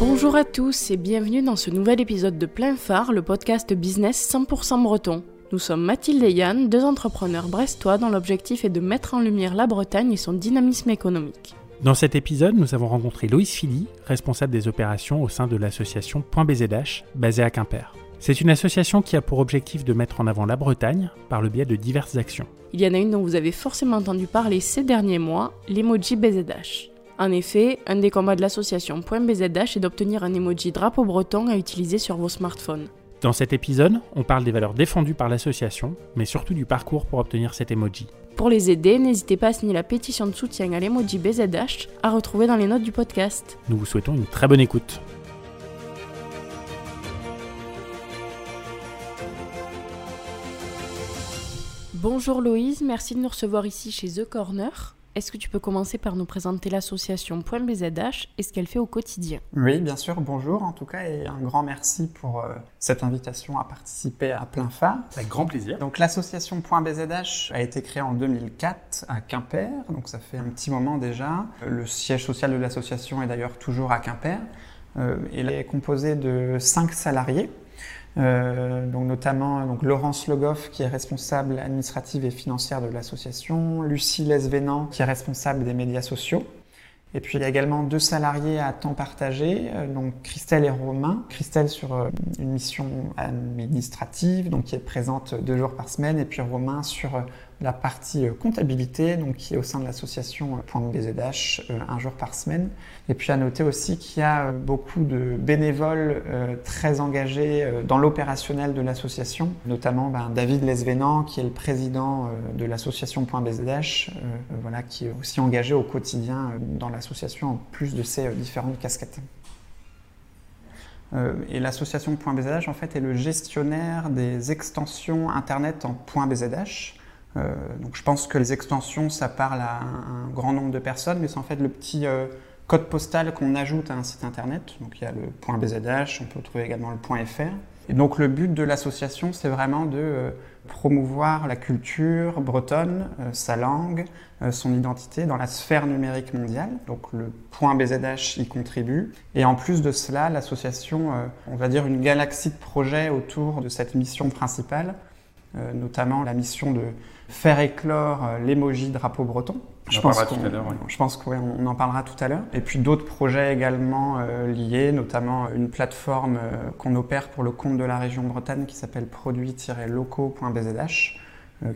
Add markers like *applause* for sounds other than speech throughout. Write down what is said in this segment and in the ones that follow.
Bonjour à tous et bienvenue dans ce nouvel épisode de Plein Phare, le podcast business 100% breton. Nous sommes Mathilde et Yann, deux entrepreneurs brestois dont l'objectif est de mettre en lumière la Bretagne et son dynamisme économique. Dans cet épisode, nous avons rencontré Loïs Philly, responsable des opérations au sein de l'association Point BZH, basée à Quimper. C'est une association qui a pour objectif de mettre en avant la Bretagne par le biais de diverses actions. Il y en a une dont vous avez forcément entendu parler ces derniers mois, l'emoji BZH. En effet, un des combats de l'association Point BZH est d'obtenir un emoji drapeau breton à utiliser sur vos smartphones. Dans cet épisode, on parle des valeurs défendues par l'association, mais surtout du parcours pour obtenir cet emoji. Pour les aider, n'hésitez pas à signer la pétition de soutien à l'emoji BZH à retrouver dans les notes du podcast. Nous vous souhaitons une très bonne écoute. Bonjour Loïse, merci de nous recevoir ici chez The Corner. Est-ce que tu peux commencer par nous présenter l'association Point BZH et ce qu'elle fait au quotidien? Oui, bien sûr, bonjour en tout cas et un grand merci pour euh, cette invitation à participer à plein phare. Avec grand plaisir. Donc l'association Point BZH a été créée en 2004 à Quimper, donc ça fait un petit moment déjà. Le siège social de l'association est d'ailleurs toujours à Quimper. Euh, elle est composée de cinq salariés euh, donc notamment donc Laurence Logoff qui est responsable administrative et financière de l'association, Lucie Lesvénan qui est responsable des médias sociaux. Et puis il y a également deux salariés à temps partagé, euh, donc Christelle et Romain. Christelle sur euh, une mission administrative, donc qui est présente deux jours par semaine, et puis Romain sur la partie euh, comptabilité, donc qui est au sein de l'association euh, Point BZH, euh, un jour par semaine. Et puis à noter aussi qu'il y a beaucoup de bénévoles très engagés dans l'opérationnel de l'association, notamment ben, David Lesvénan, qui est le président de l'association BZH, voilà, qui est aussi engagé au quotidien dans l'association en plus de ses différentes casquettes. Et l'association BZH en fait est le gestionnaire des extensions internet en BZH. Euh, donc je pense que les extensions, ça parle à un, grand nombre de personnes, mais c'est en fait le petit euh, code postal qu'on ajoute à un site internet. Donc il y a le .bzh, on peut trouver également le .fr. Et donc le but de l'association, c'est vraiment de euh, promouvoir la culture bretonne, sa langue, son identité dans la sphère numérique mondiale. Donc le point BZH y contribue. Et en plus de cela, l'association, on va dire une galaxie de projets autour de cette mission principale, notamment la mission de faire éclore euh, l'émoji drapeau breton. Je pense, tout à l'heure, je pense qu'on en parlera tout à l'heure. Et puis d'autres projets également euh, liés, notamment une plateforme euh, qu'on opère pour le compte de la région Bretagne qui s'appelle produits-locaux.bzh,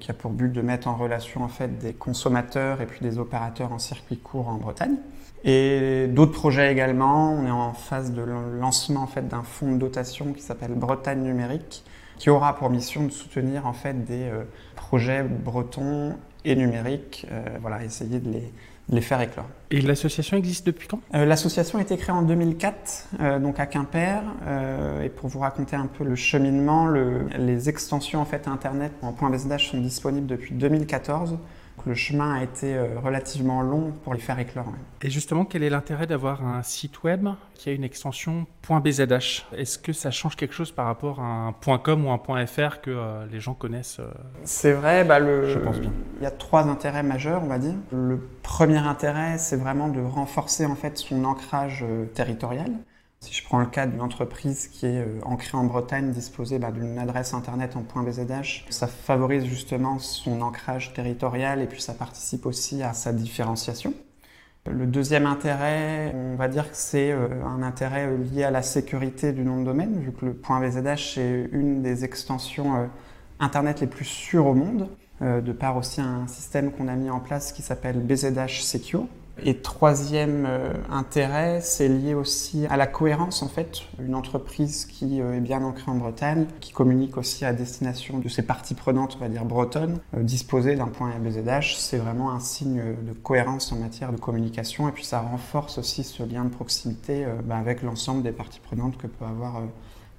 qui a pour but de mettre en relation en fait des consommateurs et puis des opérateurs en circuit court en Bretagne. Et d'autres projets également. On est en phase de lancement en fait d'un fonds de dotation qui s'appelle Bretagne numérique, qui aura pour mission de soutenir en fait des projets bretons et numériques, euh, voilà, essayer de les, les, faire éclore. Et l'association existe depuis quand? Euh, L'association a été créée en 2004, euh, donc à Quimper. et pour vous raconter un peu le cheminement, le, les extensions en fait Internet en point sont disponibles depuis 2014 le chemin a été euh, relativement long pour les faire éclore. Et justement, quel est l'intérêt d'avoir un site web qui a une extension .bzh Est-ce que ça change quelque chose par rapport à un .com ou un .fr que euh, les gens connaissent euh, C'est vrai, bah le, je pense bien. Il y a trois intérêts majeurs, on va dire. Le premier intérêt, c'est vraiment de renforcer en fait son ancrage territorial. Si je prends le cas d'une entreprise qui est euh, ancrée en Bretagne, disposée bah, d'une adresse internet en .bzh, ça favorise justement son ancrage territorial et puis ça participe aussi à sa différenciation. Le deuxième intérêt, on va dire que c'est euh, un intérêt euh, lié à la sécurité du nom de domaine, vu que le .bzh est une des extensions Internet les plus sûres au monde, de par aussi un système qu'on a mis en place qui s'appelle BZH Secure, et troisième euh, intérêt, c'est lié aussi à la cohérence en fait. Une entreprise qui euh, est bien ancrée en Bretagne, qui communique aussi à destination de ses parties prenantes, on va dire bretonnes, euh, disposer d'un point BZH, c'est vraiment un signe de cohérence en matière de communication et puis ça renforce aussi ce lien de proximité bah, avec l'ensemble des parties prenantes que peut avoir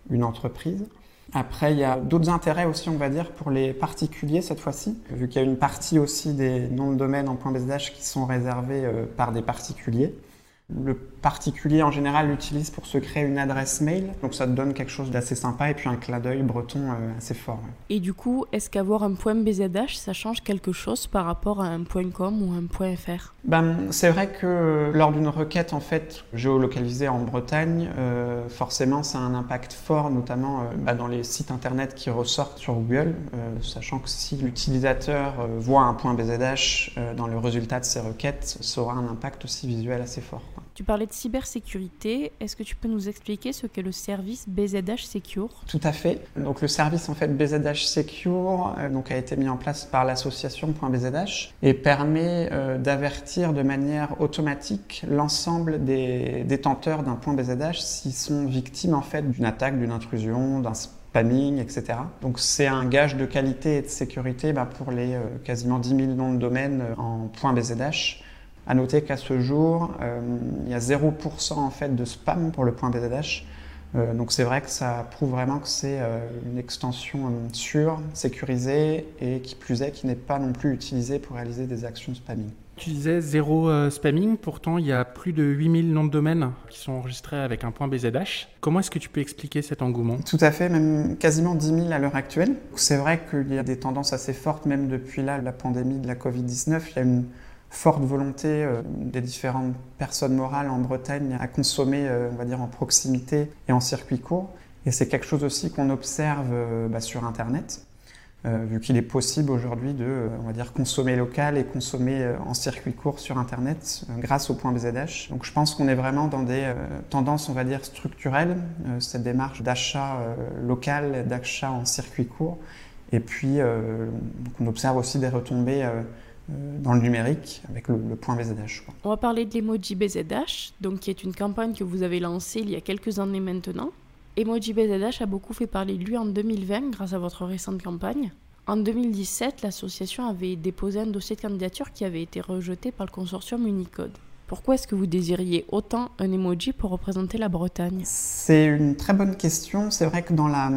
une entreprise. Après, il y a d'autres intérêts aussi, on va dire, pour les particuliers cette fois-ci, vu qu'il y a une partie aussi des noms de domaine en .bzh qui sont réservés euh, par des particuliers. Le particulier en général l'utilise pour se créer une adresse mail, donc ça te donne quelque chose d'assez sympa et puis un clin d'œil breton euh, assez fort. Et du coup, est-ce qu'avoir un point BZH, ça change quelque chose par rapport à un point .com ou un point .fr ben, C'est vrai que lors d'une requête en fait géolocalisée en Bretagne, euh, forcément ça a un impact fort, notamment euh, bah, dans les sites internet qui ressortent sur Google, sachant que si l'utilisateur voit un point BZH dans le résultat de ses requêtes, ça aura un impact aussi visuel assez fort. Tu parlais de cybersécurité. Est-ce que tu peux nous expliquer ce qu'est le service BZH Secure? Tout à fait. Donc le service en fait BZH Secure euh, donc, a été mis en place par l'association .bzh et permet euh, d'avertir de manière automatique l'ensemble des détenteurs d'un point BZH s'ils sont victimes en fait d'une attaque, d'une intrusion, d'un spamming, etc. Donc c'est un gage de qualité et de sécurité bah, pour les euh, quasiment 10 000 noms de domaines en .bzh à noter qu'à ce jour, euh, il y a 0% en fait de spam pour le point BZH. Euh, donc c'est vrai que ça prouve vraiment que c'est euh, une extension sûre, sécurisée et qui plus est qui n'est pas non plus utilisée pour réaliser des actions spamming. Tu disais zéro spamming, pourtant il y a plus de 8000 noms de domaines qui sont enregistrés avec un point BZH. Comment est-ce que tu peux expliquer cet engouement? Tout à fait, même quasiment 10 000 à l'heure actuelle. C'est vrai qu'il y a des tendances assez fortes, même depuis là, la pandémie de la Covid-19. Il y a une forte volonté euh, des différentes personnes morales en Bretagne à consommer, euh, on va dire, en proximité et en circuit court. Et c'est quelque chose aussi qu'on observe euh, bah, sur Internet, vu qu'il est possible aujourd'hui de, on va dire, consommer local et consommer en circuit court sur Internet grâce au point BZH. Donc je pense qu'on est vraiment dans des tendances, on va dire, structurelles, cette démarche d'achat local, d'achat en circuit court. Et puis, on observe aussi des retombées dans le numérique avec le, point BZH. On va parler de l'emoji BZH, donc qui est une campagne que vous avez lancée il y a quelques années maintenant. Emoji BZH a beaucoup fait parler de lui en 2020 grâce à votre récente campagne. En 2017, l'association avait déposé un dossier de candidature qui avait été rejeté par le consortium Unicode. Pourquoi est-ce que vous désiriez autant un emoji pour représenter la Bretagne? C'est une très bonne question. C'est vrai que dans la,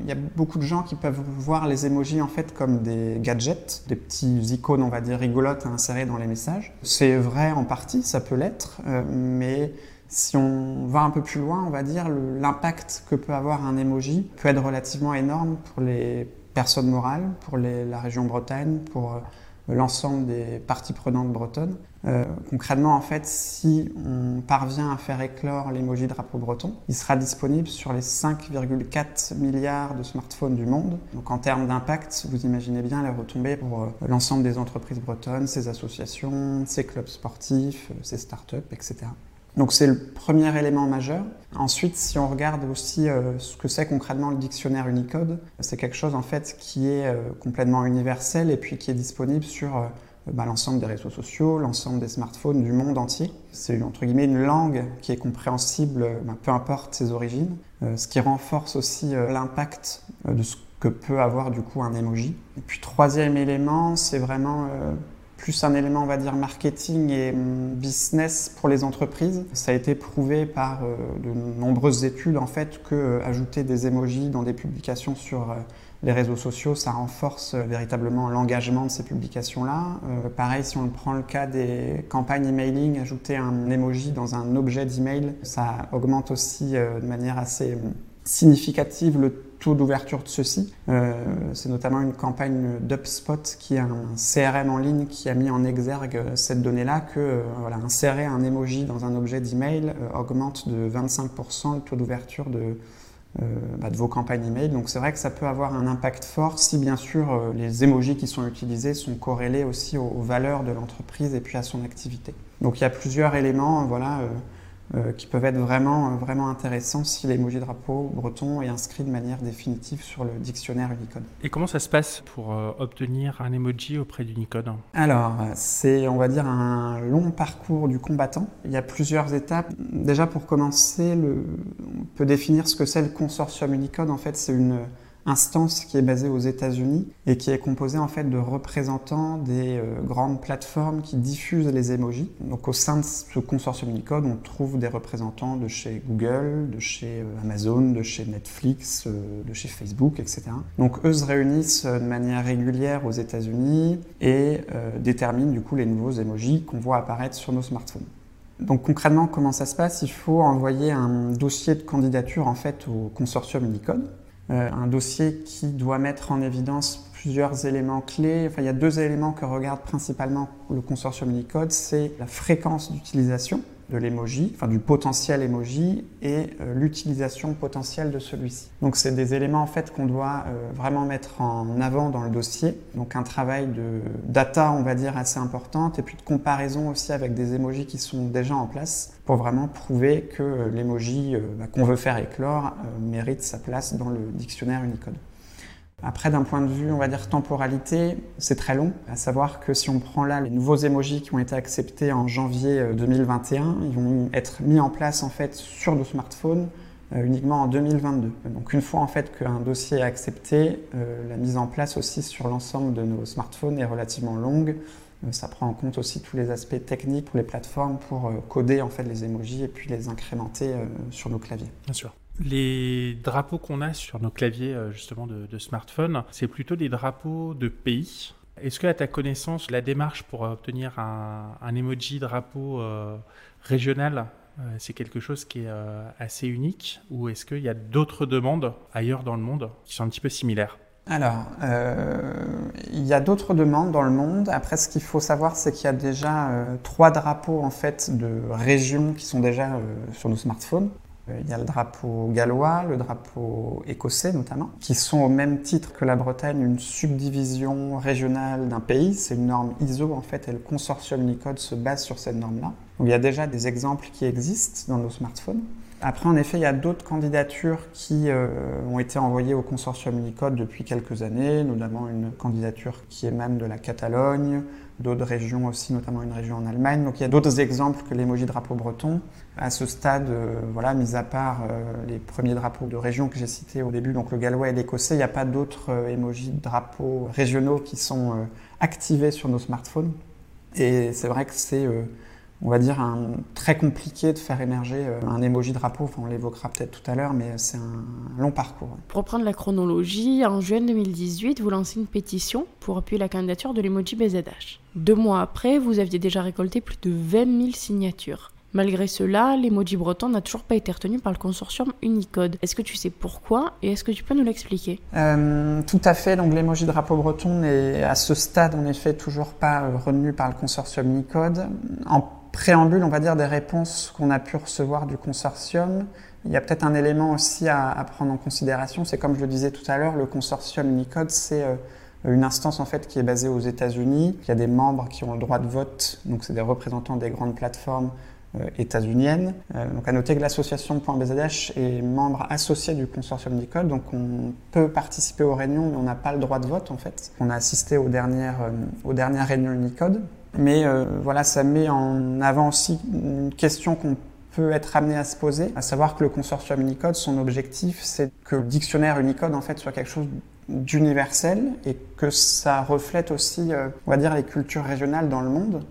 il y a beaucoup de gens qui peuvent voir les emojis en fait comme des gadgets, des petits icônes, on va dire rigolotes à insérer dans les messages. C'est vrai en partie, ça peut l'être, euh, mais si on va un peu plus loin, on va dire l'impact que peut avoir un emoji peut être relativement énorme pour les personnes morales, pour la région Bretagne, pour euh, l'ensemble des parties prenantes bretonnes. Euh, concrètement, en fait, si on parvient à faire éclore l'emoji drapeau breton, il sera disponible sur les 5,4 milliards de smartphones du monde. Donc en termes d'impact, vous imaginez bien les retombées pour euh, l'ensemble des entreprises bretonnes, ces associations, ces clubs sportifs, euh, ces startups, etc. Donc c'est le premier élément majeur. Ensuite, si on regarde aussi euh, ce que c'est concrètement le dictionnaire Unicode, c'est quelque chose en fait qui est euh, complètement universel et puis qui est disponible sur euh, bah, l'ensemble des réseaux sociaux, l'ensemble des smartphones du monde entier. C'est entre guillemets une langue qui est compréhensible, bah, peu importe ses origines, ce qui renforce aussi l'impact de ce que peut avoir du coup un emoji. Et puis troisième élément, c'est vraiment plus un élément, on va dire, marketing et hum, business pour les entreprises. Ça a été prouvé par euh, de nombreuses études, en fait, que euh, ajouter des emojis dans des publications sur euh, les réseaux sociaux, ça renforce véritablement l'engagement de ces publications-là. pareil, si on prend le cas des campagnes emailing, ajouter un emoji dans un objet d'email, ça augmente aussi de manière assez hum, significative le taux d'ouverture de ceci. Euh, c'est notamment une campagne d'UpSpot qui est un CRM en ligne qui a mis en exergue cette donnée-là que euh, voilà, insérer un emoji dans un objet d'email euh, augmente de 25% le taux d'ouverture de, bah, de vos campagnes email. Donc c'est vrai que ça peut avoir un impact fort si bien sûr les emojis qui sont utilisés sont corrélés aussi aux, valeurs de l'entreprise et puis à son activité. Donc il y a plusieurs éléments. Voilà, qui peuvent être vraiment, euh, vraiment intéressants si l'emoji drapeau breton est inscrit de manière définitive sur le dictionnaire Unicode. Et comment ça se passe pour euh, obtenir un emoji auprès d'Unicode? Alors, c'est, on va dire, un long parcours du combattant. Il y a plusieurs étapes. Déjà, pour commencer, le, on peut définir ce que c'est le consortium Unicode. En fait, c'est une instance qui est basée aux États-Unis et qui est composée en fait de représentants des euh, grandes plateformes qui diffusent les emojis. Donc au sein de ce consortium Unicode, on trouve des représentants de chez Google, de chez euh, Amazon, de chez Netflix, euh, de chez Facebook, etc. Donc eux se réunissent de manière régulière aux États-Unis et déterminent du coup les nouveaux emojis qu'on voit apparaître sur nos smartphones. Donc concrètement, comment ça se passe? Il faut envoyer un dossier de candidature en fait au consortium Unicode, un dossier qui doit mettre en évidence plusieurs éléments clés. Enfin, il y a deux éléments que regarde principalement le consortium Unicode, c'est la fréquence d'utilisation de l'emoji, enfin du potentiel emoji et euh, l'utilisation potentielle de celui-ci. Donc c'est des éléments en fait qu'on doit euh, vraiment mettre en avant dans le dossier. Donc un travail de data, on va dire, assez importante et puis de comparaison aussi avec des emojis qui sont déjà en place pour vraiment prouver que euh, l'emoji bah, qu'on veut faire éclore mérite sa place dans le dictionnaire Unicode. Après, d'un point de vue, on va dire temporalité, c'est très long. À savoir que si on prend là les nouveaux emojis qui ont été acceptés en janvier 2021, euh, ils vont être mis en place en fait sur nos smartphones euh, uniquement en 2022. Donc une fois en fait qu'un dossier est accepté, euh, la mise en place aussi sur l'ensemble de nos smartphones est relativement longue. ça prend en compte aussi tous les aspects techniques pour les plateformes pour coder en fait les emojis et puis les incrémenter sur nos claviers. Bien sûr. Les drapeaux qu'on a sur nos claviers euh, justement de, smartphone, c'est plutôt des drapeaux de pays. Est-ce que à ta connaissance, la démarche pour obtenir un, emoji drapeau euh, régional, euh, c'est quelque chose qui est assez unique ou est-ce qu'il y a d'autres demandes ailleurs dans le monde qui sont un petit peu similaires? Alors, il y a d'autres demandes dans le monde. Après, ce qu'il faut savoir, c'est qu'il y a déjà trois drapeaux en fait de régions qui sont déjà sur nos smartphones. Euh, il y a le drapeau gallois, le drapeau écossais notamment, qui sont au même titre que la Bretagne une subdivision régionale d'un pays. C'est une norme ISO en fait et le consortium Unicode se base sur cette norme-là. il y a déjà des exemples qui existent dans nos smartphones. Après, en effet, il y a d'autres candidatures qui euh, ont été envoyées au consortium Unicode depuis quelques années, notamment une candidature qui émane de la Catalogne, d'autres régions aussi, notamment une région en Allemagne. Donc il y a d'autres exemples que l'émoji drapeau breton. À ce stade, euh, voilà, mis à part euh, les premiers drapeaux de région que j'ai cités au début, donc le gallois et l'écossais, il n'y a pas d'autres euh, drapeaux régionaux qui sont activés sur nos smartphones. Et c'est vrai que c'est on va dire, un, très compliqué de faire émerger euh, un emoji drapeau. Enfin, on l'évoquera peut-être tout à l'heure, mais c'est un, long parcours. Pour reprendre la chronologie, en juin 2018, vous lancez une pétition pour appuyer la candidature de l'emoji BZH. Deux mois après, vous aviez déjà récolté plus de 20 000 signatures. Malgré cela, l'emoji breton n'a toujours pas été retenu par le consortium Unicode. Est-ce que tu sais pourquoi et est-ce que tu peux nous l'expliquer? Euh, Tout à fait. Donc l'emoji drapeau breton n'est à ce stade en effet toujours pas euh, retenu par le consortium Unicode. En préambule, on va dire, des réponses qu'on a pu recevoir du consortium, il y a peut-être un élément aussi à, prendre en considération. C'est comme je le disais tout à l'heure, le consortium Unicode, c'est euh, une instance en fait qui est basée aux États-Unis. Il y a des membres qui ont le droit de vote, donc c'est des représentants des grandes plateformes euh, états-uniennes. Euh, donc à noter que l'association .bzh est membre associé du consortium Unicode, donc on peut participer aux réunions, mais on n'a pas le droit de vote en fait. On a assisté aux dernières, aux dernières réunions Unicode. Mais euh, voilà, ça met en avant aussi une question qu'on peut être amené à se poser, à savoir que le consortium Unicode, son objectif, c'est que le dictionnaire Unicode en fait soit quelque chose d'universel et que ça reflète aussi, euh, on va dire, les cultures régionales dans le monde.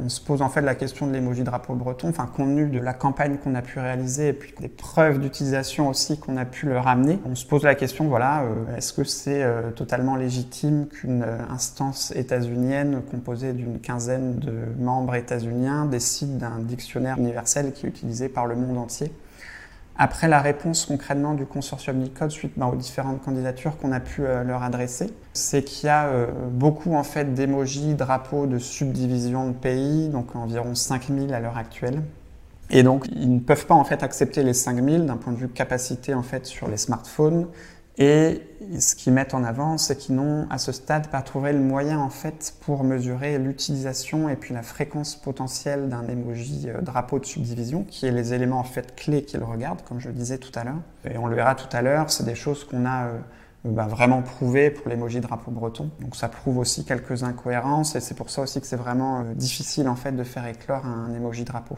On se pose en fait la question de l'émoji drapeau breton, enfin compte tenu de la campagne qu'on a pu réaliser et puis des preuves d'utilisation aussi qu'on a pu leur amener. On se pose la question, voilà, euh, est-ce que c'est euh, totalement légitime qu'une euh, instance états-unienne composée d'une quinzaine de membres états-uniens décide d'un dictionnaire universel qui est utilisé par le monde entier? Après la réponse concrètement du consortium Nicode suite ben, aux différentes candidatures qu'on a pu euh, leur adresser, c'est qu'il y a euh, beaucoup en fait d'émojis, drapeaux de subdivision de pays, donc environ 5000 à l'heure actuelle. Et donc ils ne peuvent pas en fait accepter les 5000 d'un point de vue capacité en fait sur les smartphones et ce qu'ils mettent en avant, c'est qu'ils n'ont à ce stade pas trouvé le moyen en fait pour mesurer l'utilisation et puis la fréquence potentielle d'un emoji euh, drapeau de subdivision, qui est les éléments en fait clés qu'ils regardent, comme je le disais tout à l'heure. Et on le verra tout à l'heure, c'est des choses qu'on a euh, bah, vraiment prouvées pour l'emoji drapeau breton. Donc ça prouve aussi quelques incohérences et c'est pour ça aussi que c'est vraiment euh, difficile en fait de faire éclore un emoji drapeau.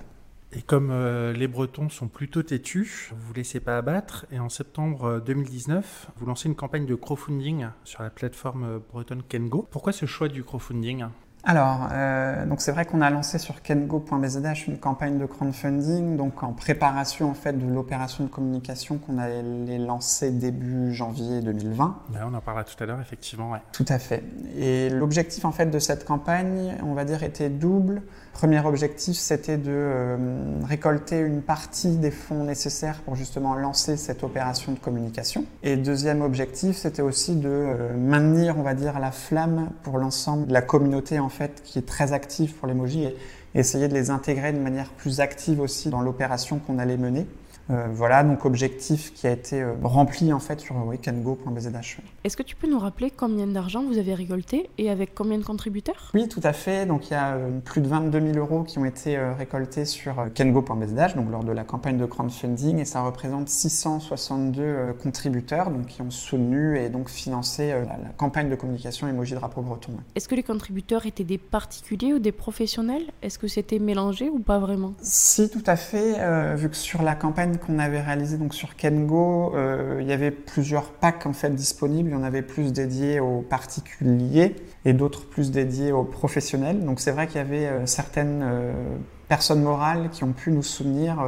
Et comme euh, les Bretons sont plutôt têtus, vous vous laissez pas abattre. Et en septembre 2019, euh, vous lancez une campagne de crowdfunding sur la plateforme euh, bretonne Kengo. Pourquoi ce choix du crowdfunding? Alors, euh, donc c'est vrai qu'on a lancé sur kengo.bzh une campagne de crowdfunding, donc en préparation en fait de l'opération de communication qu'on allait lancer début janvier 2020. on en parlera tout à l'heure, effectivement. Ouais. Tout à fait. Et l'objectif en fait de cette campagne, on va dire, était double. Premier objectif, c'était de euh, récolter une partie des fonds nécessaires pour justement lancer cette opération de communication. Et deuxième objectif, c'était aussi de euh, maintenir, on va dire, la flamme pour l'ensemble de la communauté en fait qui est très active pour l'emoji et essayer de les intégrer de manière plus active aussi dans l'opération qu'on allait mener. Euh, voilà, donc objectif qui a été euh, rempli en fait sur weekendgo.bzh. Est-ce que tu peux nous rappeler combien d'argent vous avez récolté et avec combien de contributeurs? Oui, tout à fait. Donc il y a euh, plus de 22 000 euros qui ont été récoltés sur kengo.bzh, donc lors de la campagne de crowdfunding, et ça représente 662 contributeurs donc, qui ont soutenu et donc financé la, campagne de communication Emoji Drapeau Breton. Est-ce que les contributeurs étaient des particuliers ou des professionnels? Est-ce que c'était mélangé ou pas vraiment? Si, tout à fait. vu que sur la campagne qu'on avait réalisé donc sur Kengo, euh, il y avait plusieurs packs en fait disponibles. Il y en avait plus dédiés aux particuliers et d'autres plus dédiés aux professionnels. Donc c'est vrai qu'il y avait euh, certaines euh, personnes morales qui ont pu nous soutenir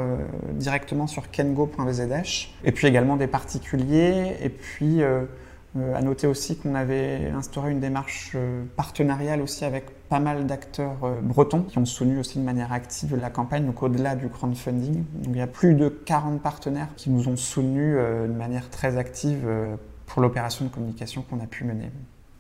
directement sur kengo.vzh et puis également des particuliers et puis à noter aussi qu'on avait instauré une démarche partenariale aussi avec pas mal d'acteurs euh, bretons qui ont soutenu aussi de manière active la campagne, donc au-delà du crowdfunding. Il y a plus de 40 partenaires qui nous ont soutenus de manière très active pour l'opération de communication qu'on a pu mener.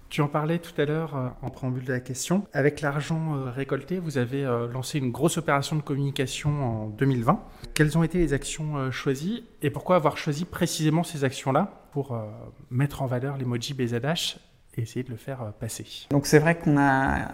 Tu en parlais tout à l'heure euh, en préambule de la question. Avec l'argent euh, récolté, vous avez euh, lancé une grosse opération de communication en 2020. Quelles ont été les actions choisies et pourquoi avoir choisi précisément ces actions-là pour mettre en valeur l'emoji BZH et essayer de le faire passer Donc c'est vrai qu'on a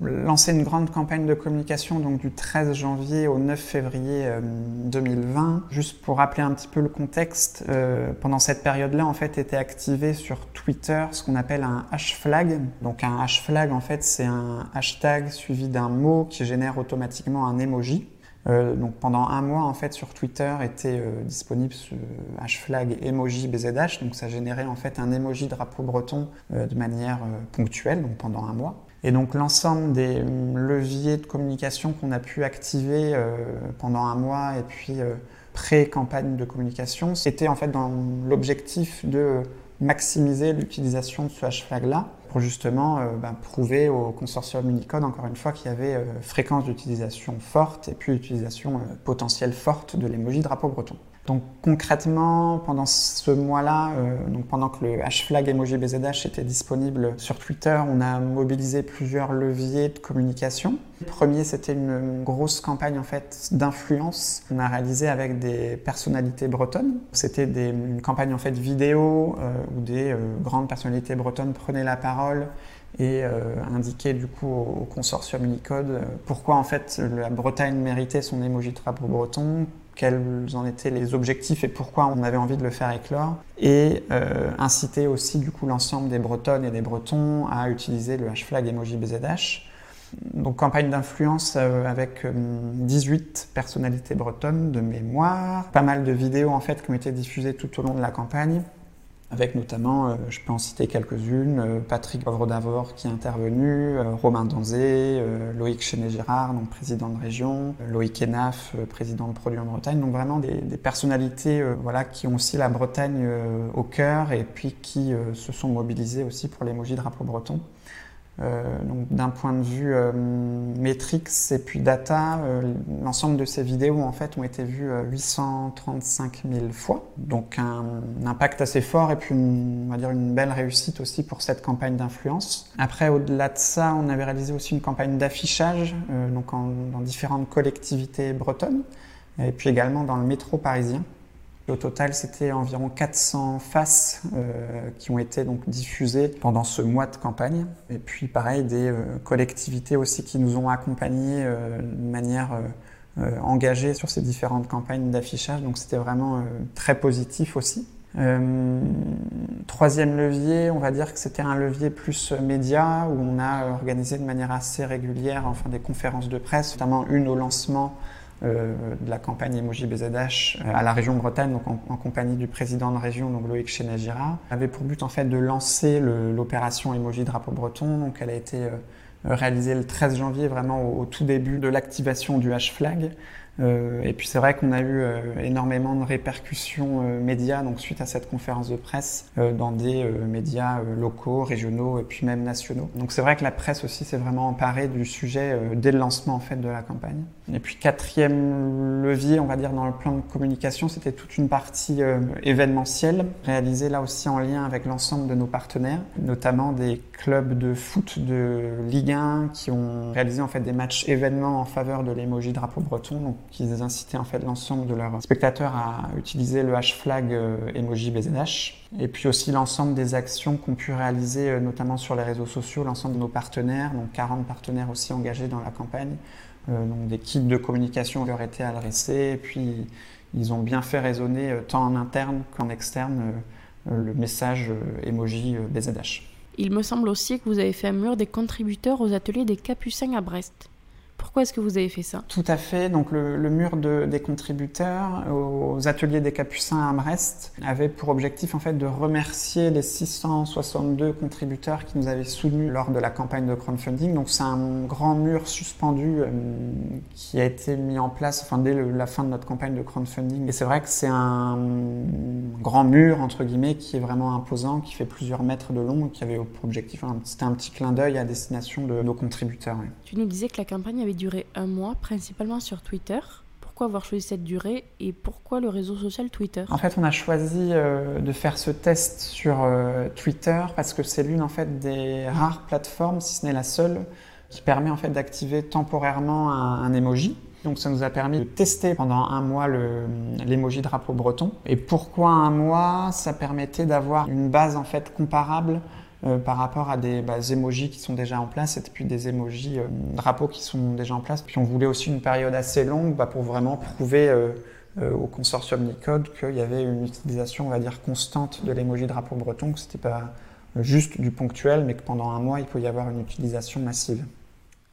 lancé une grande campagne de communication donc du 13 janvier au 9 février 2020. Euh, Juste pour rappeler un petit peu le contexte, euh, pendant cette période-là, en fait, était activé sur Twitter ce qu'on appelle un hash flag. Donc un hash flag, en fait, c'est un hashtag suivi d'un mot qui génère automatiquement un emoji. Euh, donc pendant un mois, en fait, sur Twitter était disponible ce hash flag emoji BZH. Donc ça générait en fait un emoji drapeau breton de manière ponctuelle, donc pendant un mois. Et donc l'ensemble des leviers de communication qu'on a pu activer euh, pendant un mois et puis euh, pré-campagne de communication, c'était en fait dans l'objectif de maximiser l'utilisation de ce flag-là justement euh, bah, prouver au consortium Unicode, encore une fois, qu'il y avait fréquence d'utilisation forte et puis utilisation potentielle forte de l'emoji drapeau breton. Donc concrètement, pendant ce mois-là, euh, donc pendant que le hashflag emoji BZH était disponible sur Twitter, on a mobilisé plusieurs leviers de communication. Le premier, c'était une grosse campagne en fait d'influence qu'on a réalisée avec des personnalités bretonnes. C'était une campagne en fait vidéo euh, où des euh, grandes personnalités bretonnes prenaient la parole et indiquaient du coup au, consortium Unicode pourquoi en fait la Bretagne méritait son emoji drapeau breton, quels en étaient les objectifs et pourquoi on avait envie de le faire éclore, et euh, inciter aussi du coup l'ensemble des Bretonnes et des Bretons à utiliser le hashtag emoji BZH. Donc campagne d'influence euh, avec 18 euh, personnalités bretonnes de mémoire, pas mal de vidéos en fait qui ont été diffusées tout au long de la campagne, avec notamment, euh, je peux en citer quelques-unes, euh, Patrick Pauvre d'Avor qui est intervenu, euh, Romain Danzé, Loïc Chenet-Girard, donc président de région, Loïc Enaf, président de Produits en Bretagne, donc vraiment des, des personnalités voilà, qui ont aussi la Bretagne au cœur et puis qui se sont mobilisées aussi pour l'émoji drapeau breton. Euh, donc d'un point de vue euh, métriques et puis data, euh, l'ensemble de ces vidéos en fait ont été vues 835 000 fois, donc un, impact assez fort et puis on va dire une belle réussite aussi pour cette campagne d'influence. Après au-delà de ça, on avait réalisé aussi une campagne d'affichage donc dans différentes collectivités bretonnes et puis également dans le métro parisien. Au total, c'était environ 400 faces euh, qui ont été donc diffusées pendant ce mois de campagne. Et puis, pareil, des euh, collectivités aussi qui nous ont accompagnés euh, de manière engagée sur ces différentes campagnes d'affichage. Donc, c'était vraiment très positif aussi. troisième levier, on va dire que c'était un levier plus média où on a organisé de manière assez régulière enfin des conférences de presse, notamment une au lancement de la campagne Emoji BZH euh, à la région Bretagne, donc en, compagnie du président de région, donc Loïc Chenagira, avait pour but en fait de lancer l'opération Emoji Drapeau Breton. Donc elle a été euh, réalisé le 13 janvier, vraiment au, tout début de l'activation du hash flag. Euh, et puis c'est vrai qu'on a eu euh, énormément de répercussions euh, médias donc suite à cette conférence de presse dans des médias locaux, régionaux et puis même nationaux. Donc c'est vrai que la presse aussi s'est vraiment emparée du sujet dès le lancement en fait de la campagne. Et puis quatrième levier, on va dire dans le plan de communication, c'était toute une partie événementielle réalisée là aussi en lien avec l'ensemble de nos partenaires, notamment des clubs de foot de Ligue 1 qui ont réalisé en fait des matchs événements en faveur de l'émoji drapeau breton. Donc qu'ils incitaient en fait l'ensemble de leurs spectateurs à utiliser le hash flag euh, emoji BZH. Et puis aussi l'ensemble des actions qu'on pu réaliser, euh, notamment sur les réseaux sociaux, l'ensemble de nos partenaires, donc 40 partenaires aussi engagés dans la campagne. Euh, donc des kits de communication leur été adressés, et puis ils ont bien fait résonner tant en interne qu'en externe le message emoji BZH. Il me semble aussi que vous avez fait un mur des contributeurs aux ateliers des Capucins à Brest. Pourquoi est-ce que vous avez fait ça Tout à fait. Donc le, mur des contributeurs aux ateliers des Capucins à Brest avait pour objectif en fait de remercier les 662 contributeurs qui nous avaient soutenus lors de la campagne de crowdfunding. Donc c'est un grand mur suspendu euh, qui a été mis en place enfin, dès la fin de notre campagne de crowdfunding. Et c'est vrai que c'est un grand mur entre guillemets qui est vraiment imposant, qui fait plusieurs mètres de long, qui avait pour objectif c'était un petit clin d'œil à destination de nos contributeurs. Tu nous disais que la campagne avait duré un mois, principalement sur Twitter. Pourquoi avoir choisi cette durée et pourquoi le réseau social Twitter? En fait, on a choisi euh, de faire ce test sur euh, Twitter parce que c'est l'une en fait des rares plateformes, si ce n'est la seule, qui permet en fait d'activer temporairement un, emoji. Donc ça nous a permis de tester pendant un mois l'emoji drapeau breton. Et pourquoi un mois? Ça permettait d'avoir une base en fait comparable euh, par rapport à des bah, emojis qui sont déjà en place et puis des emojis euh, drapeaux qui sont déjà en place. Puis on voulait aussi une période assez longue bah, pour vraiment prouver euh, au consortium Nicode qu'il y avait une utilisation, on va dire, constante de l'emoji drapeau breton, que ce n'était pas juste du ponctuel, mais que pendant un mois, il peut y avoir une utilisation massive.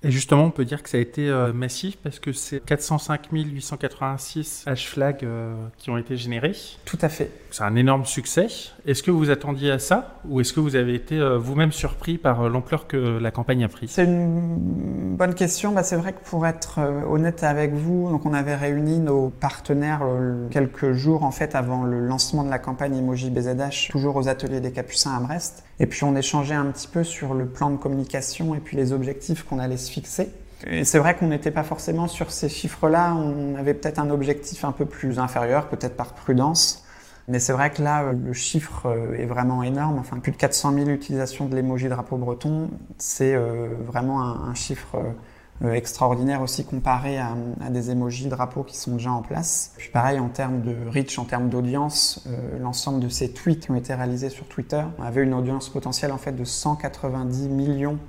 Et justement, on peut dire que ça a été euh, massif parce que c'est 405 886 hash flags euh, qui ont été générés. Tout à fait. C'est un énorme succès. Est-ce que vous attendiez à ça ou est-ce que vous avez été euh, vous-même surpris par l'ampleur que la campagne a pris? C'est une bonne question. Bah, c'est vrai que pour être honnête avec vous, donc on avait réuni nos partenaires quelques jours en fait avant le lancement de la campagne Emoji BZH, toujours aux ateliers des Capucins à Brest. Et puis on échangeait un petit peu sur le plan de communication et puis les objectifs qu'on allait se fixer. Et c'est vrai qu'on n'était pas forcément sur ces chiffres-là, on avait peut-être un objectif un peu plus inférieur, peut-être par prudence. Mais c'est vrai que là, le chiffre euh, est vraiment énorme. Enfin, plus de 400 000 utilisations de l'emoji drapeau breton, c'est euh, vraiment un, chiffre euh, extraordinaire aussi comparé à, des emojis drapeaux qui sont déjà en place. Puis pareil en termes de reach, en termes d'audience, euh, l'ensemble de ces tweets qui ont été réalisés sur Twitter avait une audience potentielle en fait de 190 millions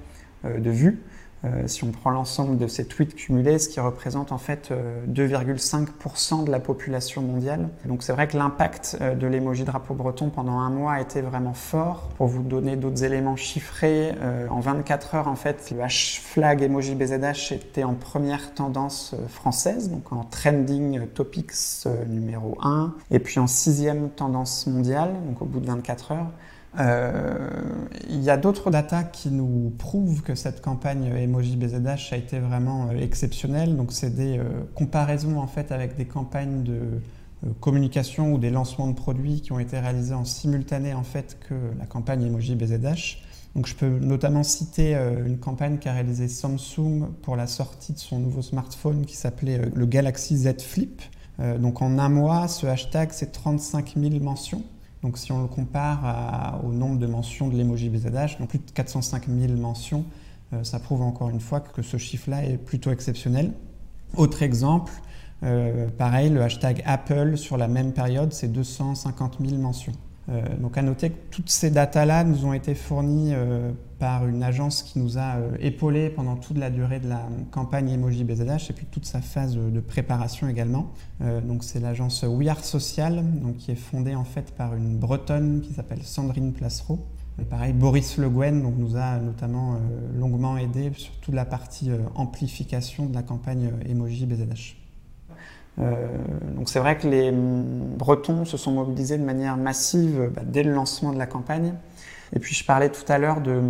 euh, de vues. Euh, si on prend l'ensemble de ces tweets cumulés, ce qui représente en fait 2,5% euh, de la population mondiale. Donc c'est vrai que l'impact euh, de l'emoji drapeau breton pendant un mois a été vraiment fort. Pour vous donner d'autres éléments chiffrés, en 24 heures en fait, le hash flag emoji BZH était en première tendance française, donc en trending topics numéro 1, et puis en sixième tendance mondiale, donc au bout de 24 heures. Euh, il y a d'autres datas qui nous prouvent que cette campagne Emoji BZH a été vraiment euh, exceptionnelle. Donc, c'est des euh, comparaisons en fait avec des campagnes de communication ou des lancements de produits qui ont été réalisés en simultané en fait que la campagne Emoji BZH. Donc, je peux notamment citer une campagne qu'a réalisée Samsung pour la sortie de son nouveau smartphone qui s'appelait le Galaxy Z Flip. donc, en un mois, ce hashtag, c'est 35 000 mentions. Donc si on le compare au nombre de mentions de l'emoji BZH, donc plus de 405 000 mentions, euh, ça prouve encore une fois que ce chiffre-là est plutôt exceptionnel. Autre exemple, euh, pareil, le hashtag Apple sur la même période, c'est 250 000 mentions. Euh, donc à noter que toutes ces datas-là nous ont été fournies par une agence qui nous a euh, épaulés pendant toute la durée de la campagne Emoji BZH et puis toute sa phase de préparation également. donc c'est l'agence We Are Social, donc qui est fondée en fait par une Bretonne qui s'appelle Sandrine Placereau. Et pareil, Boris Le Guen donc, nous a notamment longuement aidé sur toute la partie amplification de la campagne Emoji BZH. Euh, donc c'est vrai que les Bretons se sont mobilisés de manière massive bah, dès le lancement de la campagne. Et puis je parlais tout à l'heure de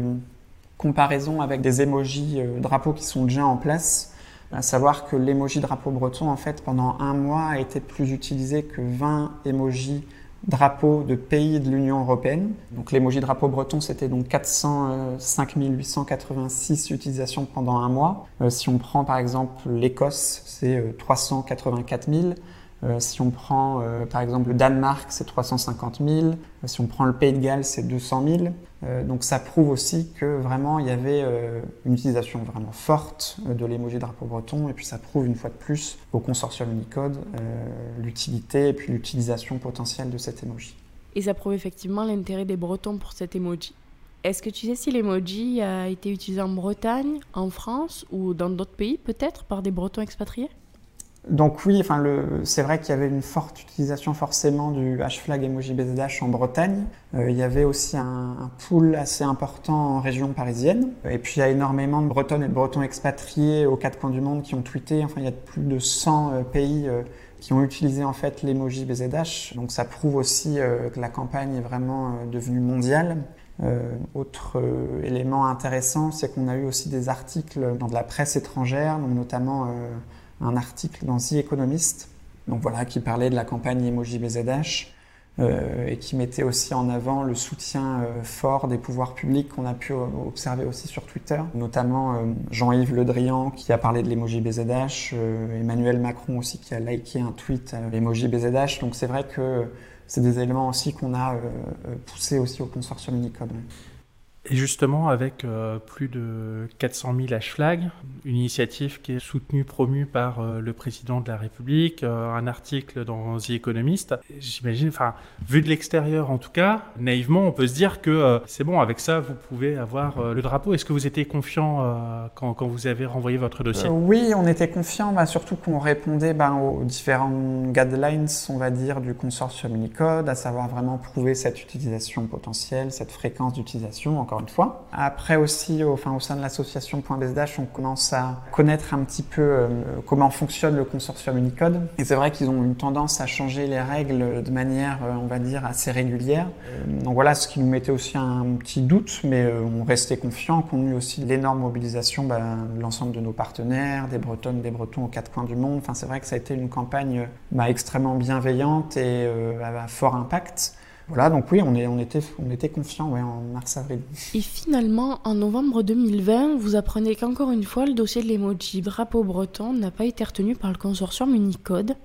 comparaison avec des emojis drapeaux qui sont déjà en place, à savoir que l'emoji drapeau breton, en fait, pendant un mois, a été plus utilisé que 20 emojis drapeaux de pays de l'Union européenne. Donc l'emoji drapeau breton, c'était donc 405 886 utilisations pendant un mois. si on prend par exemple l'Écosse, c'est 384 000. Euh, si on prend euh, par exemple le Danemark, c'est 350 000. Euh, si on prend le Pays de Galles, c'est 200 000. donc ça prouve aussi que vraiment il y avait une utilisation vraiment forte de l'emoji drapeau breton. Et puis ça prouve une fois de plus au consortium Unicode l'utilité et puis l'utilisation potentielle de cet emoji. Et ça prouve effectivement l'intérêt des Bretons pour cet emoji. Est-ce que tu sais si l'emoji a été utilisé en Bretagne, en France ou dans d'autres pays peut-être par des Bretons expatriés? Donc oui, enfin c'est vrai qu'il y avait une forte utilisation forcément du H-flag emoji BZH en Bretagne. Euh, il y avait aussi un, pool assez important en région parisienne. Et puis il y a énormément de Bretonnes et de Bretons expatriés aux quatre coins du monde qui ont tweeté. Enfin il y a plus de 100 euh, pays euh, qui ont utilisé en fait l'emoji BZH. Donc ça prouve aussi que la campagne est vraiment devenue mondiale. autre élément intéressant, c'est qu'on a eu aussi des articles dans de la presse étrangère, notamment un article dans The Economist, donc voilà, qui parlait de la campagne Emoji BZH euh, et qui mettait aussi en avant le soutien euh, fort des pouvoirs publics qu'on a pu observer aussi sur Twitter, notamment euh, Jean-Yves Le Drian qui a parlé de l'emoji BZH, Emmanuel Macron aussi qui a liké un tweet à l'emoji BZH. Donc c'est vrai que c'est des éléments aussi qu'on a poussé aussi au consortium Unicode. Et justement, avec euh, plus de 400 000 hashflags, une initiative qui est soutenue, promue par euh, le président de la République, euh, un article dans The Economist, j'imagine, enfin, vu de l'extérieur en tout cas, naïvement, on peut se dire que c'est bon, avec ça, vous pouvez avoir le drapeau. Est-ce que vous étiez confiant quand, vous avez renvoyé votre dossier? Oui, on était confiant, bah, surtout qu'on répondait bah, aux différents guidelines, on va dire, du consortium Unicode, à savoir vraiment prouver cette utilisation potentielle, cette fréquence d'utilisation une fois. Après aussi, au, enfin, au sein de l'association Point on commence à connaître un petit peu euh, comment fonctionne le consortium Unicode. Et c'est vrai qu'ils ont une tendance à changer les règles de manière, euh, on va dire, assez régulière. Euh, donc voilà, ce qui nous mettait aussi un petit doute, mais on restait confiant, compte tenu aussi l'énorme mobilisation bah, de l'ensemble de nos partenaires, des Bretonnes, des Bretons aux quatre coins du monde. Enfin, c'est vrai que ça a été une campagne bah, extrêmement bienveillante et à fort impact. Voilà, donc oui, on, est, on était, on confiants en mars-avril. Et finalement, en novembre 2020, vous apprenez qu'encore une fois, le dossier de l'emoji drapeau breton n'a pas été retenu par le consortium Unicode.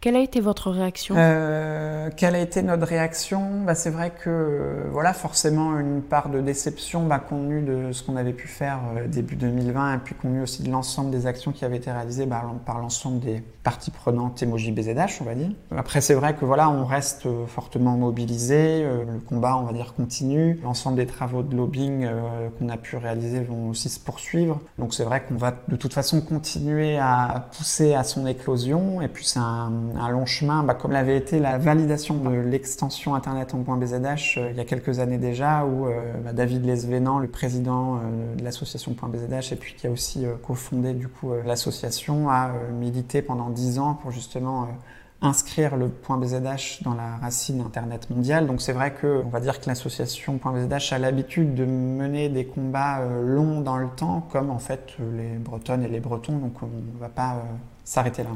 Quelle a été votre réaction? Euh, Quelle a été notre réaction? Bah, C'est vrai que, voilà, forcément, une part de déception bah, compte tenu de ce qu'on avait pu faire euh, début 2020 et puis compte tenu aussi de l'ensemble des actions qui avaient été réalisées bah, par l'ensemble des parties prenantes Emoji BZH, on va dire. Après, c'est vrai que, voilà, on reste euh, fortement mobilisé, euh, le combat, on va dire, continue. L'ensemble des travaux de lobbying euh, qu'on a pu réaliser vont aussi se poursuivre. Donc, c'est vrai qu'on va de toute façon continuer à pousser à son éclosion et puis c'est un un long chemin, bah, comme l'avait été la validation de l'extension Internet en .bzh euh, il y a quelques années déjà, où euh, bah, David Lesvenant, le président euh, de l'association .bzh, et puis qui a aussi cofondé du coup l'association, a milité pendant dix ans pour justement inscrire le .bzh dans la racine Internet mondiale. Donc c'est vrai que on va dire que l'association .bzh a l'habitude de mener des combats longs dans le temps, comme en fait les Bretonnes et les Bretons. Donc on ne va pas s'arrêter là.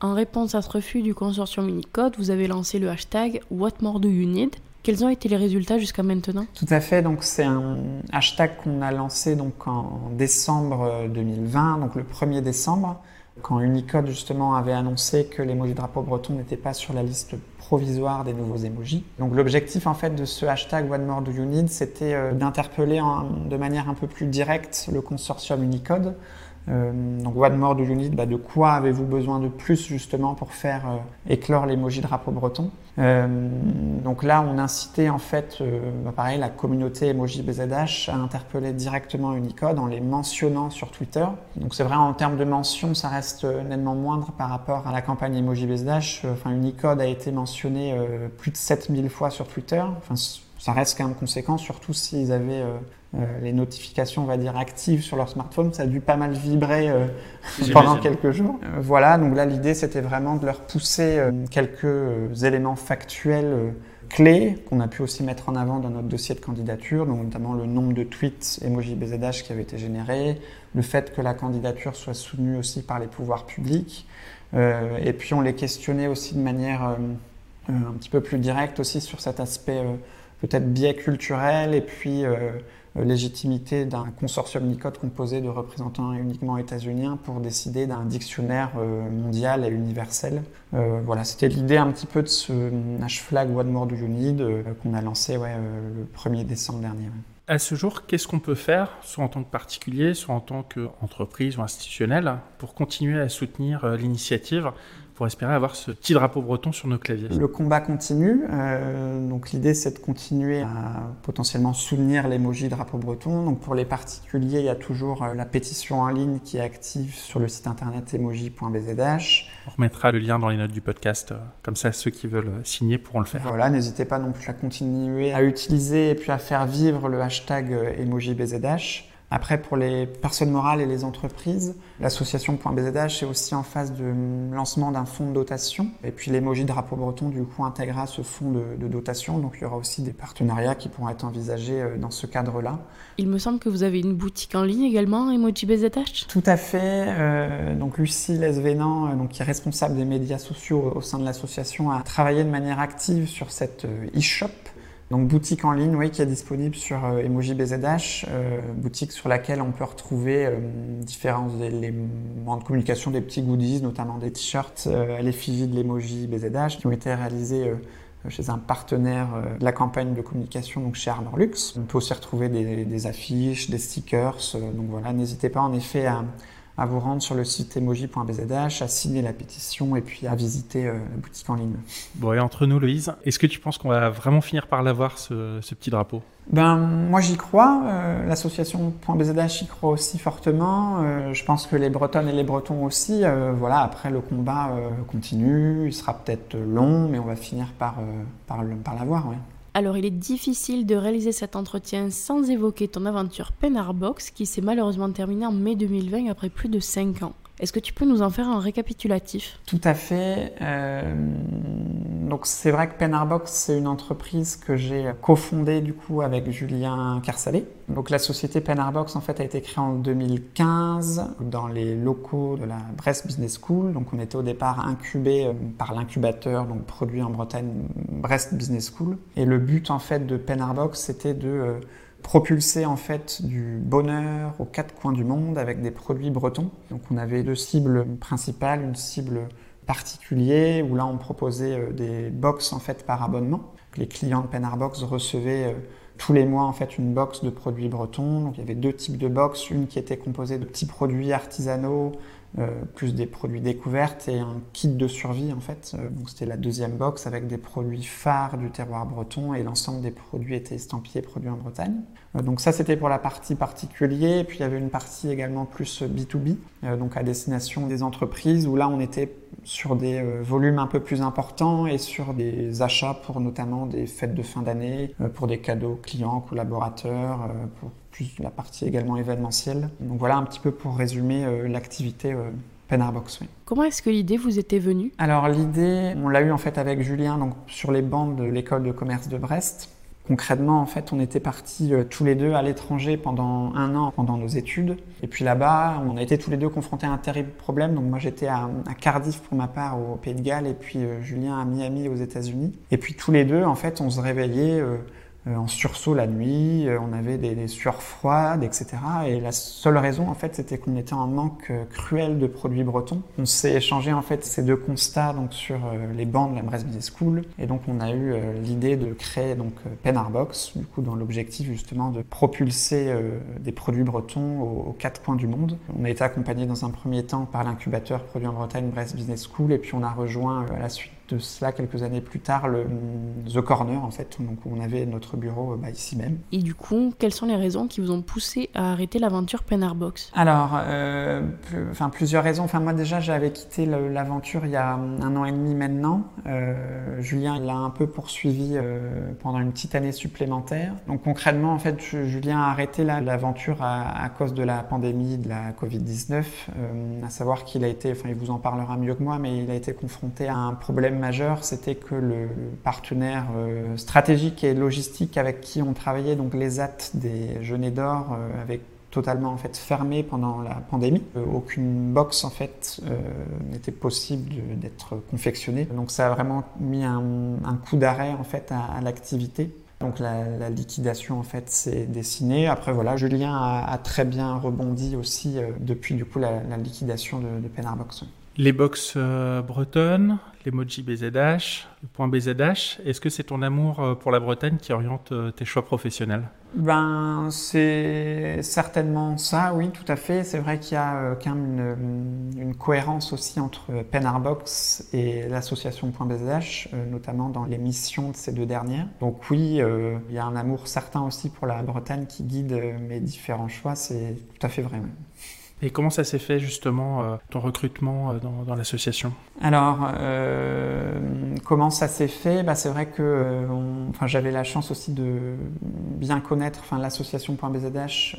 En réponse à ce refus du consortium Unicode, vous avez lancé le hashtag What More Do You Need? Quels ont été les résultats jusqu'à maintenant? Tout à fait. Donc c'est un hashtag qu'on a lancé donc en décembre 2020, donc le 1er décembre, quand Unicode justement avait annoncé que l'emoji drapeau breton n'était pas sur la liste provisoire des nouveaux emojis. Donc l'objectif en fait de ce hashtag What More Do You Need, c'était euh, d'interpeller de manière un peu plus directe le consortium Unicode euh, donc One More Do You Need, bah, de quoi avez-vous besoin de plus justement pour faire euh, éclore l'emoji drapeau breton? Euh, Donc là, on incitait en fait, bah, pareil, la communauté emoji BZH à interpeller directement Unicode en les mentionnant sur Twitter. Donc c'est vrai en termes de mention, ça reste nettement moindre par rapport à la campagne emoji BZH. Enfin, Unicode a été mentionné plus de 7000 fois sur Twitter. Enfin, ça reste quand même conséquent, surtout s'ils avaient les notifications, on va dire, actives sur leur smartphone, ça a dû pas mal vibrer euh, pendant quelques jours. Euh, voilà, donc là, l'idée, c'était vraiment de leur pousser quelques éléments factuels clés qu'on a pu aussi mettre en avant dans notre dossier de candidature, donc notamment le nombre de tweets emoji BZH qui avaient été générés, le fait que la candidature soit soutenue aussi par les pouvoirs publics, et puis on les questionnait aussi de manière un petit peu plus directe aussi sur cet aspect peut-être biais culturel et puis euh, légitimité d'un consortium NICODE composé de représentants uniquement états-uniens pour décider d'un dictionnaire euh, mondial et universel. Euh, voilà, c'était l'idée un petit peu de ce hash flag One More Do You Need qu'on a lancé ouais, le 1er décembre dernier. À ce jour, qu'est-ce qu'on peut faire, soit en tant que particulier, soit en tant qu'entreprise ou institutionnel, pour continuer à soutenir l'initiative pour espérer avoir ce petit drapeau breton sur nos claviers. Le combat continue. Euh, donc l'idée, c'est de continuer à potentiellement soutenir l'emoji drapeau breton. Donc pour les particuliers, il y a toujours euh, la pétition en ligne qui est active sur le site internet emoji.bzh. On remettra le lien dans les notes du podcast. Euh, comme ça, ceux qui veulent signer pourront le faire. Voilà, n'hésitez pas non plus à continuer à utiliser et puis à faire vivre le hashtag emojibzh. Après, pour les personnes morales et les entreprises, l'association .bzh est aussi en phase de lancement d'un fonds de dotation. Et puis l'emoji drapeau breton, du coup, intégrera ce fonds de, dotation. Donc il y aura aussi des partenariats qui pourront être envisagés euh, dans ce cadre-là. Il me semble que vous avez une boutique en ligne également, Emoji BZH Tout à fait. Euh, donc Lucie Lesvénan, euh, donc, qui est responsable des médias sociaux au sein de l'association, a travaillé de manière active sur cette e-shop donc boutique en ligne, oui, qui est disponible sur euh, Emoji BZH, euh, boutique sur laquelle on peut retrouver euh, différents éléments de communication, des petits goodies, notamment des t-shirts à l'effigie de l'emoji BZH, qui ont été réalisés chez un partenaire de la campagne de communication, donc chez Armor Lux. On peut aussi retrouver des affiches, des stickers. donc voilà, n'hésitez pas en effet à à vous rendre sur le site emoji.bzh, à signer la pétition et puis à visiter euh, la boutique en ligne. Bon, et entre nous, Louise, est-ce que tu penses qu'on va vraiment finir par l'avoir, ce, petit drapeau? Ben, moi j'y crois, euh, l'association .bzh y croit aussi fortement, euh, je pense que les Bretonnes et les Bretons aussi, voilà, après le combat continue, il sera peut-être long, mais on va finir par, par, par l'avoir, ouais. Alors il est difficile de réaliser cet entretien sans évoquer ton aventure Penarbox qui s'est malheureusement terminée en mai 2020 après plus de 5 ans. Est-ce que tu peux nous en faire un récapitulatif? Tout à fait. Euh, donc c'est vrai que Penarbox, c'est une entreprise que j'ai cofondée du coup avec Julien Carsalet. Donc la société Penarbox en fait a été créée en 2015 dans les locaux de la Brest Business School. Donc on était au départ incubé euh, par l'incubateur donc produit en Bretagne Brest Business School. Et le but en fait de Penarbox c'était de euh, propulser en fait du bonheur aux quatre coins du monde avec des produits bretons. Donc on avait deux cibles principales, une cible particulière où là on proposait euh, des box en fait par abonnement. Les clients de Penarbox recevaient euh, tous les mois en fait une box de produits bretons. Donc il y avait deux types de box, une qui était composée de petits produits artisanaux plus des produits découvertes et un kit de survie en fait. Euh, donc c'était la deuxième box avec des produits phares du terroir breton et l'ensemble des produits étaient estampillés produits en Bretagne. Euh, donc ça c'était pour la partie particulier. Puis il y avait une partie également plus B2B, donc à destination des entreprises où là on était sur des volumes un peu plus importants et sur des achats pour notamment des fêtes de fin d'année, pour des cadeaux clients, collaborateurs, pour la partie également événementielle. Donc voilà un petit peu pour résumer euh, l'activité euh, Penarbox. Comment est-ce que l'idée vous était venue? Alors l'idée, on l'a eu en fait avec Julien donc, sur les bancs de l'école de commerce de Brest. Concrètement, en fait, on était partis euh, tous les deux à l'étranger pendant un an pendant nos études. Et puis là-bas, on a été tous les deux confrontés à un terrible problème. Donc moi, j'étais à, Cardiff pour ma part au Pays de Galles et puis Julien à Miami aux États-Unis. Et puis tous les deux, en fait, on se réveillait. Euh, en sursaut la nuit, euh, on avait des, sueurs froides, etc. Et la seule raison, en fait, c'était qu'on était en manque euh, cruel de produits bretons. On s'est échangé, en fait, ces deux constats donc, sur les bancs de la Brest Business School. Et donc, on a eu l'idée de créer donc, Penarbox, du coup, dans l'objectif, justement, de propulser des produits bretons aux, quatre coins du monde. On a été accompagné dans un premier temps par l'incubateur Produits en Bretagne Brest Business School, et puis on a rejoint à la suite de cela quelques années plus tard le The Corner en fait, donc où on avait notre bureau bah, ici même. Et du coup, quelles sont les raisons qui vous ont poussé à arrêter l'aventure Penarbox Alors, euh, enfin plusieurs raisons. Enfin moi déjà j'avais quitté l'aventure il y a un an et demi maintenant. Euh, Julien l'a un peu poursuivi euh, pendant une petite année supplémentaire. Donc concrètement en fait Julien a arrêté l'aventure à, à, cause de la pandémie de la Covid-19, à savoir qu'il a été, enfin il vous en parlera mieux que moi, mais il a été confronté à un problème majeur, c'était que le partenaire stratégique et logistique avec qui on travaillait, donc les AT des Genets d'Or, avec totalement en fait fermé pendant la pandémie. Euh, aucune box en fait euh, n'était possible d'être confectionnée. Donc ça a vraiment mis un, coup d'arrêt en fait à, l'activité. Donc la, liquidation en fait s'est dessinée. Après voilà, Julien a, très bien rebondi aussi euh, depuis du coup la, liquidation de, de Penarbox. Les box bretonnes, l'emoji BZH, le point BZH, est-ce que c'est ton amour pour la Bretagne qui oriente tes choix professionnels? Ben, c'est certainement ça, oui, tout à fait. C'est vrai qu'il y a euh, quand même une, cohérence aussi entre Penarbox et l'association .bzh, euh, notamment dans les missions de ces deux dernières. Donc oui, euh, il y a un amour certain aussi pour la Bretagne qui guide mes différents choix, c'est tout à fait vrai. Et comment ça s'est fait justement euh, ton recrutement euh, dans, l'association? Alors, euh, comment ça s'est fait? Bah, C'est vrai que j'avais la chance aussi de bien connaître l'association.bzh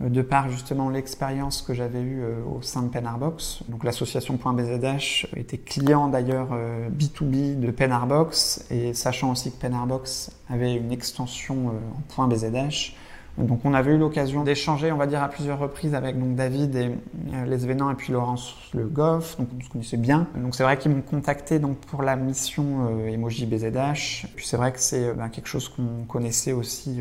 de par justement l'expérience que j'avais eue au sein de Penarbox. Donc l'association.bzh était client d'ailleurs B2B de Penarbox et sachant aussi que Penarbox avait une extension en .bzh, donc on avait eu l'occasion d'échanger, on va dire, à plusieurs reprises avec donc, David et euh, Les et puis Laurence Le Goff, donc on se connaissait bien. Donc c'est vrai qu'ils m'ont contacté donc, pour la mission euh, Emoji BZH. Puis c'est vrai que c'est euh, bah, quelque chose qu'on connaissait aussi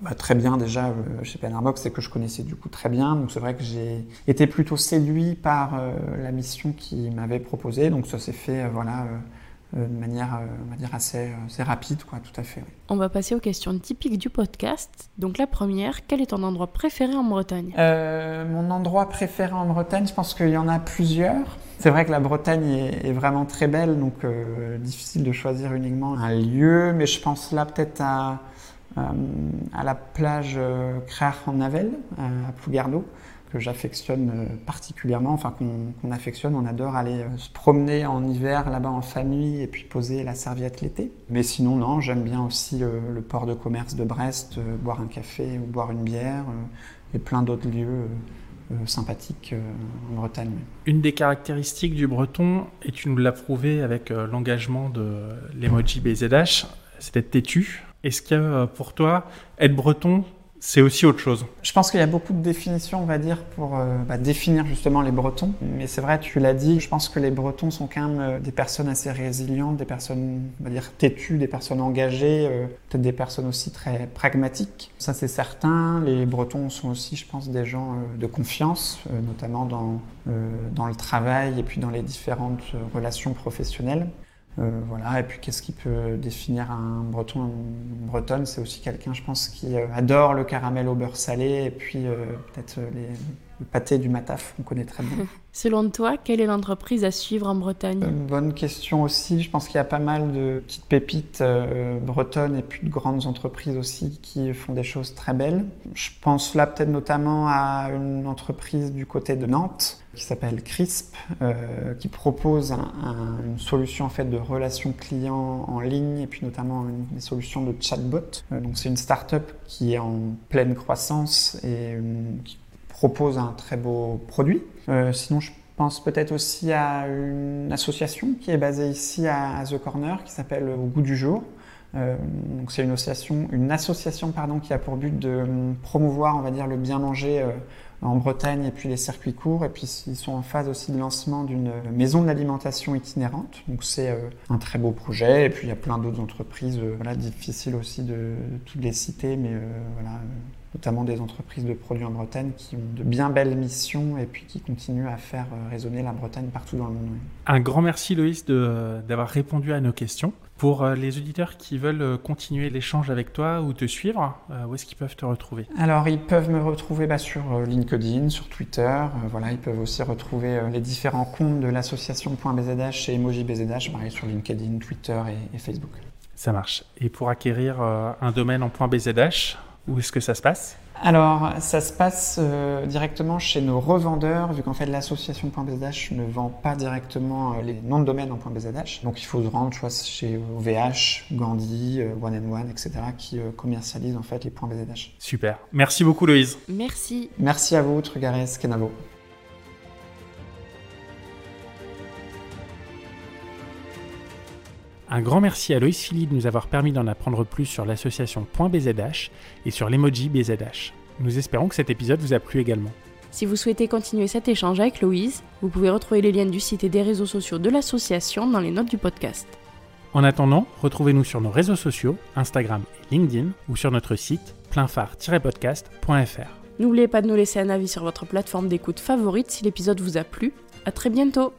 bah, très bien déjà chez Penarbox et que je connaissais du coup très bien. Donc c'est vrai que j'ai été plutôt séduit par la mission qu'ils m'avaient proposée. Donc ça s'est fait, voilà euh, de manière, euh, on va dire, assez, euh, assez, rapide, quoi, tout à fait. On va passer aux questions typiques du podcast. Donc la première, quel est ton endroit préféré en Bretagne? Mon endroit préféré en Bretagne, je pense qu'il y en a plusieurs. C'est vrai que la Bretagne est, vraiment très belle, donc difficile de choisir uniquement un lieu, mais je pense là peut-être à, à la plage Créar en Navel, à Plougarneau que j'affectionne euh, particulièrement, enfin qu'on affectionne, on adore aller euh, se promener en hiver là-bas en famille et puis poser la serviette l'été. Mais sinon, non, j'aime bien aussi euh, le port de commerce de Brest, boire un café ou boire une bière et plein d'autres lieux sympathiques en Bretagne. Une des caractéristiques du breton, et tu nous l'as prouvé avec l'engagement de l'emoji BZH, c'est d'être têtu. Est-ce que pour toi, être breton, c'est aussi autre chose. Je pense qu'il y a beaucoup de définitions, on va dire, pour euh, bah, définir justement les Bretons. Mais c'est vrai, tu l'as dit, je pense que les Bretons sont quand même euh, des personnes assez résilientes, des personnes, on va dire, têtues, des personnes engagées, euh, peut-être des personnes aussi très pragmatiques. Ça, c'est certain. Les Bretons sont aussi, je pense, des gens de confiance, notamment dans, dans le travail et puis dans les différentes relations professionnelles. Euh, voilà, et puis qu'est-ce qui peut définir un breton Une bretonne, c'est aussi quelqu'un, je pense, qui euh, adore le caramel au beurre salé et puis euh, peut-être les, le pâté du Mataf, on connaît très bien. *laughs* Selon toi, quelle est l'entreprise à suivre en Bretagne? Une bonne question aussi. Je pense qu'il y a pas mal de petites pépites bretonnes et puis de grandes entreprises aussi qui font des choses très belles. Je pense là peut-être notamment à une entreprise du côté de Nantes qui s'appelle CRISP, euh, qui propose une solution en fait de relations clients en ligne et puis notamment une, des solutions de chatbot. Euh, donc c'est une start-up qui est en pleine croissance et euh, qui propose un très beau produit. sinon, je pense peut-être aussi à une association qui est basée ici à, The Corner qui s'appelle Au goût du jour. donc c'est une association, une association pardon, qui a pour but de promouvoir, on va dire, le bien manger en Bretagne et puis les circuits courts. Et puis ils sont en phase aussi de lancement d'une maison de l'alimentation itinérante. Donc c'est euh, un très beau projet. Et puis il y a plein d'autres entreprises, euh, voilà, difficiles aussi de, toutes les citer, mais euh, notamment des entreprises de produits en Bretagne qui ont de bien belles missions et puis qui continuent à faire résonner la Bretagne partout dans le monde. Un grand merci Loïs d'avoir répondu à nos questions. Pour euh, les auditeurs qui veulent euh, continuer l'échange avec toi ou te suivre, où est-ce qu'ils peuvent te retrouver? Alors ils peuvent me retrouver bah, sur LinkedIn, sur Twitter. voilà, ils peuvent aussi retrouver les différents comptes de l'association.bzh et EmojiBZH, pareil sur LinkedIn, Twitter et, et, Facebook. Ça marche. Et pour acquérir un domaine en .bzh, où est-ce que ça se passe? Alors, ça se passe euh, directement chez nos revendeurs, vu qu'en fait l'association .bzh ne vend pas directement euh, les noms de domaine en .bzh. Donc il faut se rendre soit chez OVH, Gandhi, euh, One and One, etc. qui commercialisent en fait les .bzh. Super. Merci beaucoup Louise. Merci. Merci à vous, Trugares Kenavo. Un grand merci à Loïs Philly de nous avoir permis d'en apprendre plus sur l'association .bzh et sur l'emoji BZH. Nous espérons que cet épisode vous a plu également. Si vous souhaitez continuer cet échange avec Louise, vous pouvez retrouver les liens du site et des réseaux sociaux de l'association dans les notes du podcast. En attendant, retrouvez-nous sur nos réseaux sociaux, Instagram et LinkedIn, ou sur notre site pleinphare-podcast.fr. N'oubliez pas de nous laisser un avis sur votre plateforme d'écoute favorite si l'épisode vous a plu. À très bientôt